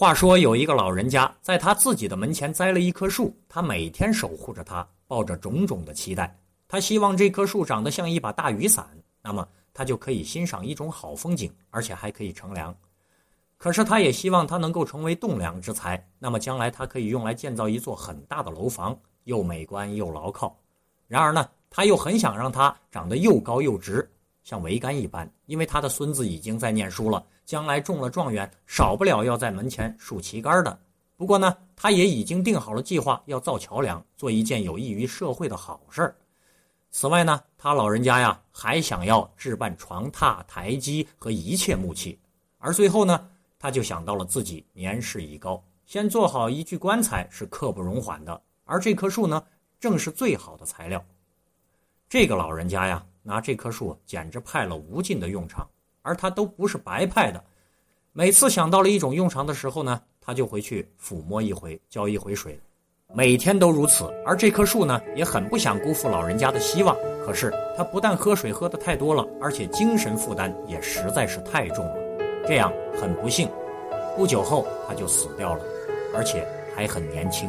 话说有一个老人家，在他自己的门前栽了一棵树，他每天守护着它，抱着种种的期待。他希望这棵树长得像一把大雨伞，那么他就可以欣赏一种好风景，而且还可以乘凉。可是他也希望它能够成为栋梁之材，那么将来他可以用来建造一座很大的楼房，又美观又牢靠。然而呢，他又很想让它长得又高又直，像桅杆一般，因为他的孙子已经在念书了，将来中了状元，少不了要在门前竖旗杆的。不过呢，他也已经定好了计划，要造桥梁，做一件有益于社会的好事。此外呢，他老人家呀，还想要置办床榻、台基和一切木器。而最后呢，他就想到了自己年事已高，先做好一具棺材是刻不容缓的，而这棵树呢，正是最好的材料。这个老人家呀，拿这棵树简直派了无尽的用场，而他都不是白派的。每次想到了一种用场的时候呢，他就回去抚摸一回，浇一回水，每天都如此。而这棵树呢，也很不想辜负老人家的希望。可是他不但喝水喝的太多了，而且精神负担也实在是太重了。这样很不幸，不久后他就死掉了，而且还很年轻。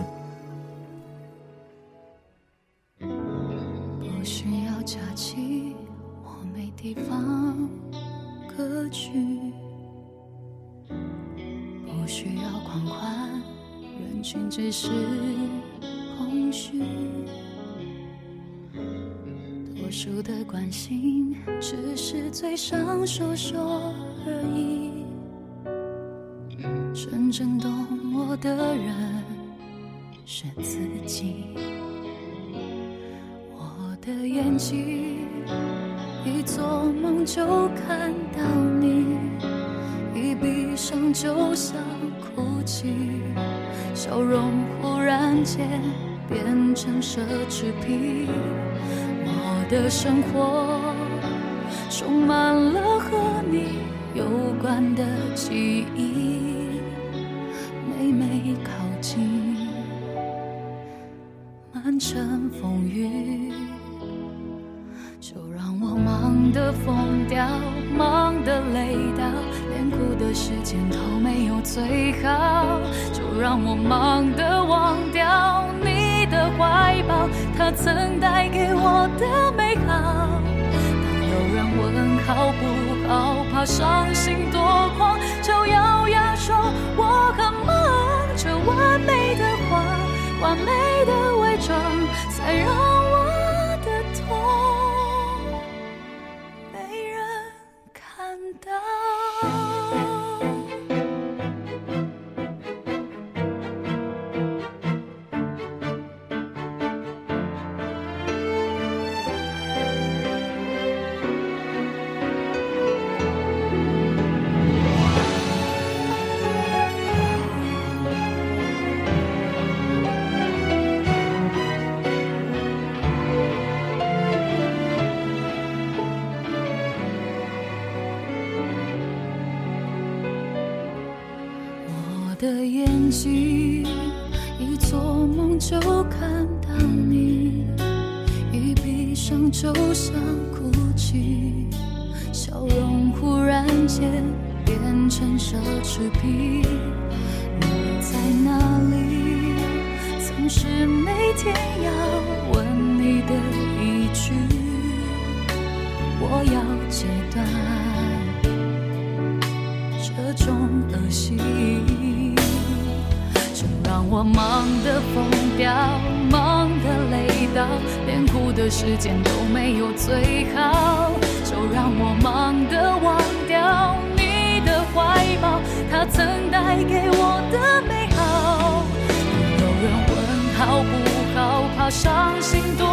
去。不需要狂欢，人群只是空虚。多数的关心，只是嘴上说说而已。真正懂我的人是自己。我的眼睛一做梦就看到你，一闭上就想哭泣，笑容忽然间变成奢侈品。我的生活充满了和你有关的记忆，每每靠近。满城疯掉，忙得累到，连哭的时间都没有最好。就让我忙得忘掉你的怀抱，它曾带给我的美好。当有人问好不好，怕伤心多狂，就咬牙说我很忙，这完美的话。完美的伪装，才让的眼睛一做梦就看到你，一闭上就想哭泣，笑容忽然间变成奢侈品。你在哪里？总是每天要问你的一句，我要戒断。这种恶习，让我忙得疯掉，忙得累到，连哭的时间都没有最好。就让我忙得忘掉你的怀抱，它曾带给我的美好。有人问好不好，怕伤心多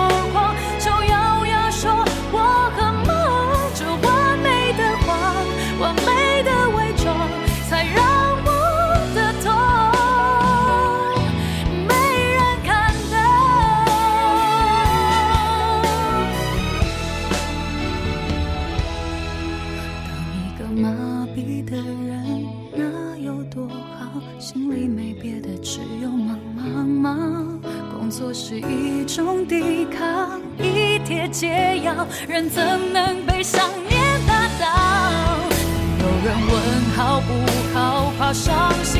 心里没别的，只有忙忙忙。工作是一种抵抗，一帖解药，人怎能被想念打倒？有人问好不好，怕伤心。